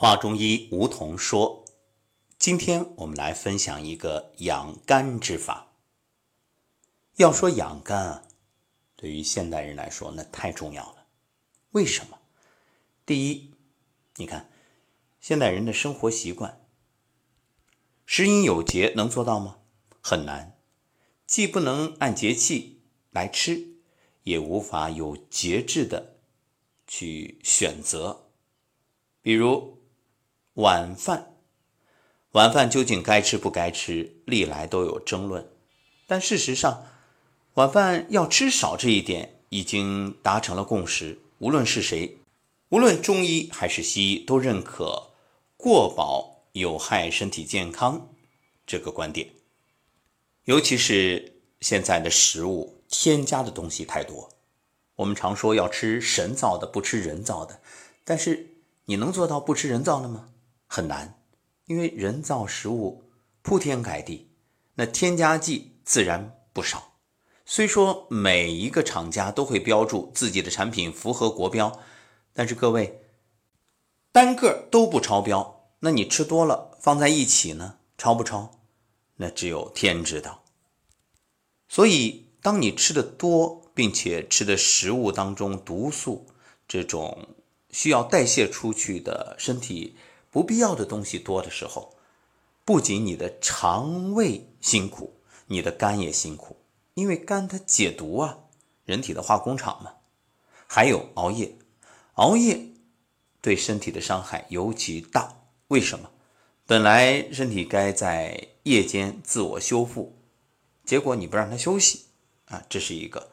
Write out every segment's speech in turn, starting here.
华中医梧桐说：“今天我们来分享一个养肝之法。要说养肝啊，对于现代人来说那太重要了。为什么？第一，你看现代人的生活习惯，食饮有节，能做到吗？很难。既不能按节气来吃，也无法有节制的去选择，比如。”晚饭，晚饭究竟该吃不该吃，历来都有争论。但事实上，晚饭要吃少这一点已经达成了共识。无论是谁，无论中医还是西医，都认可过饱有害身体健康这个观点。尤其是现在的食物添加的东西太多，我们常说要吃神造的，不吃人造的。但是你能做到不吃人造的吗？很难，因为人造食物铺天盖地，那添加剂自然不少。虽说每一个厂家都会标注自己的产品符合国标，但是各位单个都不超标，那你吃多了放在一起呢，超不超？那只有天知道。所以，当你吃的多，并且吃的食物当中毒素这种需要代谢出去的身体。不必要的东西多的时候，不仅你的肠胃辛苦，你的肝也辛苦，因为肝它解毒啊，人体的化工厂嘛。还有熬夜，熬夜对身体的伤害尤其大。为什么？本来身体该在夜间自我修复，结果你不让它休息啊，这是一个。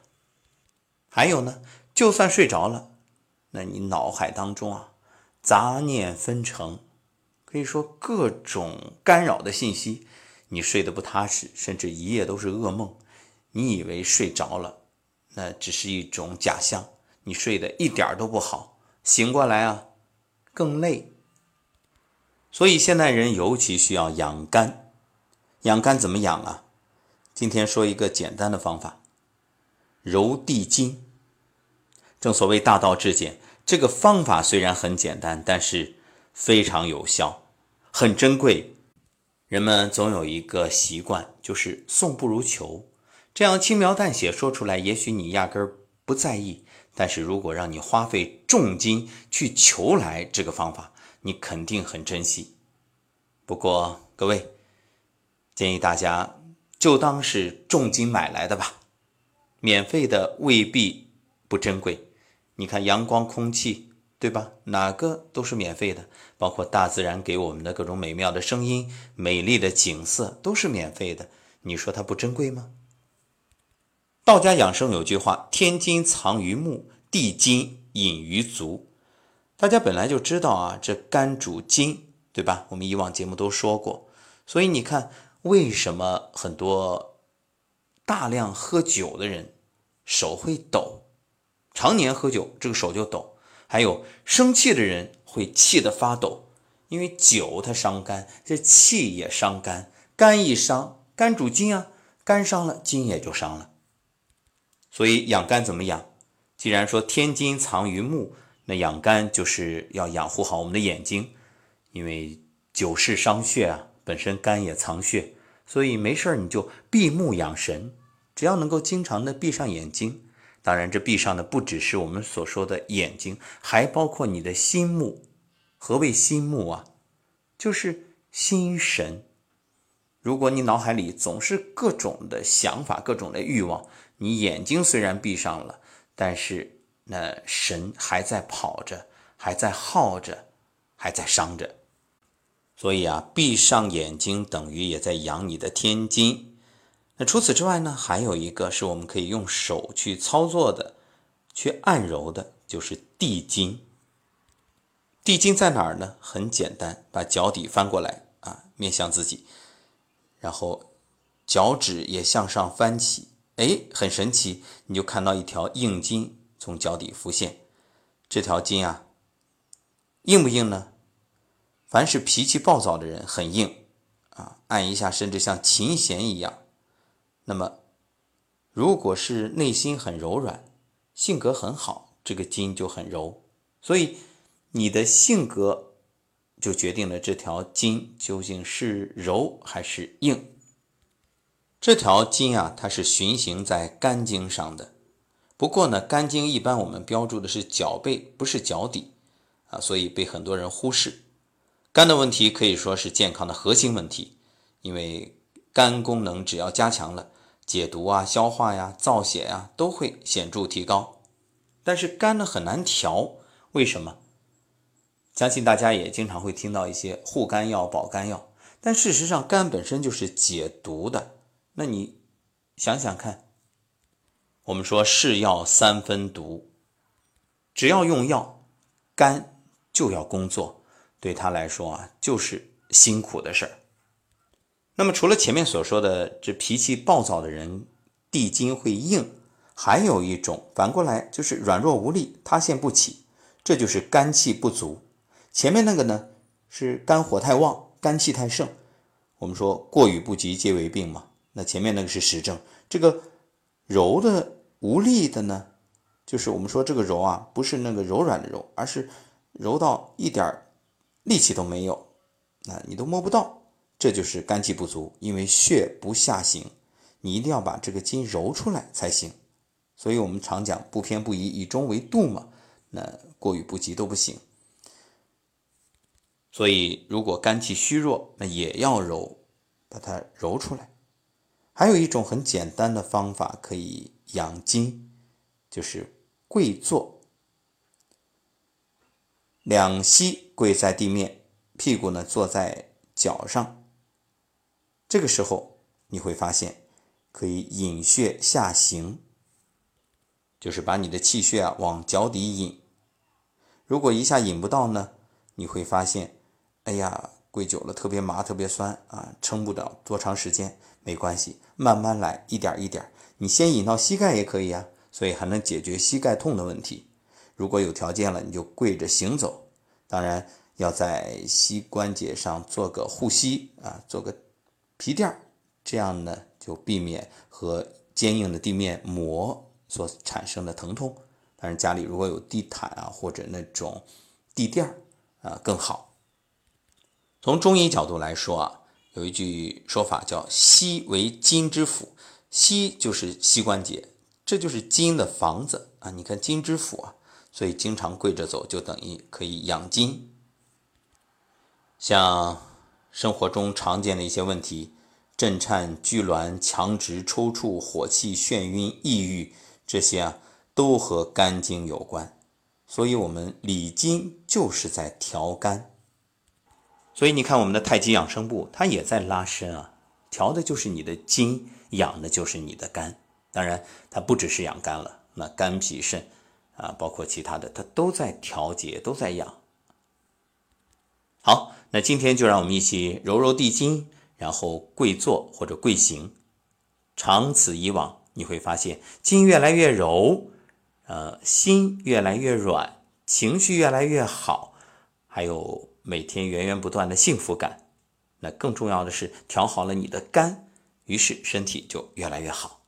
还有呢，就算睡着了，那你脑海当中啊，杂念纷呈。可以说各种干扰的信息，你睡得不踏实，甚至一夜都是噩梦。你以为睡着了，那只是一种假象。你睡得一点都不好，醒过来啊更累。所以现代人尤其需要养肝。养肝怎么养啊？今天说一个简单的方法：揉地筋。正所谓大道至简，这个方法虽然很简单，但是非常有效。很珍贵，人们总有一个习惯，就是送不如求。这样轻描淡写说出来，也许你压根儿不在意；但是如果让你花费重金去求来这个方法，你肯定很珍惜。不过各位，建议大家就当是重金买来的吧，免费的未必不珍贵。你看阳光、空气。对吧？哪个都是免费的，包括大自然给我们的各种美妙的声音、美丽的景色都是免费的。你说它不珍贵吗？道家养生有句话：“天金藏于目，地金隐于足。”大家本来就知道啊，这肝主筋，对吧？我们以往节目都说过。所以你看，为什么很多大量喝酒的人手会抖？常年喝酒，这个手就抖。还有生气的人会气得发抖，因为酒它伤肝，这气也伤肝。肝一伤，肝主筋啊，肝伤了，筋也就伤了。所以养肝怎么养？既然说天金藏于目，那养肝就是要养护好我们的眼睛，因为酒是伤血啊，本身肝也藏血，所以没事你就闭目养神，只要能够经常的闭上眼睛。当然，这闭上的不只是我们所说的眼睛，还包括你的心目。何谓心目啊？就是心神。如果你脑海里总是各种的想法、各种的欲望，你眼睛虽然闭上了，但是那神还在跑着，还在耗着，还在伤着。所以啊，闭上眼睛等于也在养你的天津。那除此之外呢，还有一个是我们可以用手去操作的，去按揉的，就是地筋。地筋在哪儿呢？很简单，把脚底翻过来啊，面向自己，然后脚趾也向上翻起，哎，很神奇，你就看到一条硬筋从脚底浮现。这条筋啊，硬不硬呢？凡是脾气暴躁的人，很硬啊，按一下甚至像琴弦一样。那么，如果是内心很柔软，性格很好，这个筋就很柔。所以，你的性格就决定了这条筋究竟是柔还是硬。这条筋啊，它是循行在肝经上的。不过呢，肝经一般我们标注的是脚背，不是脚底啊，所以被很多人忽视。肝的问题可以说是健康的核心问题，因为肝功能只要加强了，解毒啊、消化呀、造血呀都会显著提高。但是肝呢很难调，为什么？相信大家也经常会听到一些护肝药、保肝药，但事实上肝本身就是解毒的。那你想想看，我们说是药三分毒，只要用药，肝就要工作，对他来说啊就是辛苦的事儿。那么除了前面所说的这脾气暴躁的人地筋会硬，还有一种反过来就是软弱无力、塌陷不起，这就是肝气不足。前面那个呢是肝火太旺、肝气太盛，我们说过与不及皆为病嘛。那前面那个是实证，这个柔的无力的呢，就是我们说这个柔啊，不是那个柔软的柔，而是柔到一点力气都没有，那你都摸不到，这就是肝气不足，因为血不下行，你一定要把这个筋揉出来才行。所以我们常讲不偏不倚，以中为度嘛，那过于不及都不行。所以，如果肝气虚弱，那也要揉，把它揉出来。还有一种很简单的方法可以养筋，就是跪坐，两膝跪在地面，屁股呢坐在脚上。这个时候你会发现，可以引血下行，就是把你的气血啊往脚底引。如果一下引不到呢，你会发现。哎呀，跪久了特别麻，特别酸啊，撑不了多长时间，没关系，慢慢来，一点一点。你先引到膝盖也可以啊，所以还能解决膝盖痛的问题。如果有条件了，你就跪着行走，当然要在膝关节上做个护膝啊，做个皮垫儿，这样呢就避免和坚硬的地面磨所产生的疼痛。但是家里如果有地毯啊或者那种地垫儿啊更好。从中医角度来说啊，有一句说法叫“膝为筋之府”，膝就是膝关节，这就是筋的房子啊。你看筋之府啊，所以经常跪着走就等于可以养筋。像生活中常见的一些问题，震颤、拘挛、强直、抽搐、火气、眩晕、抑郁，这些啊都和肝经有关。所以，我们理筋就是在调肝。所以你看，我们的太极养生步，它也在拉伸啊，调的就是你的筋，养的就是你的肝。当然，它不只是养肝了，那肝脾肾啊，包括其他的，它都在调节，都在养。好，那今天就让我们一起揉揉地筋，然后跪坐或者跪行，长此以往，你会发现筋越来越柔，呃，心越来越软，情绪越来越好，还有。每天源源不断的幸福感，那更重要的是调好了你的肝，于是身体就越来越好。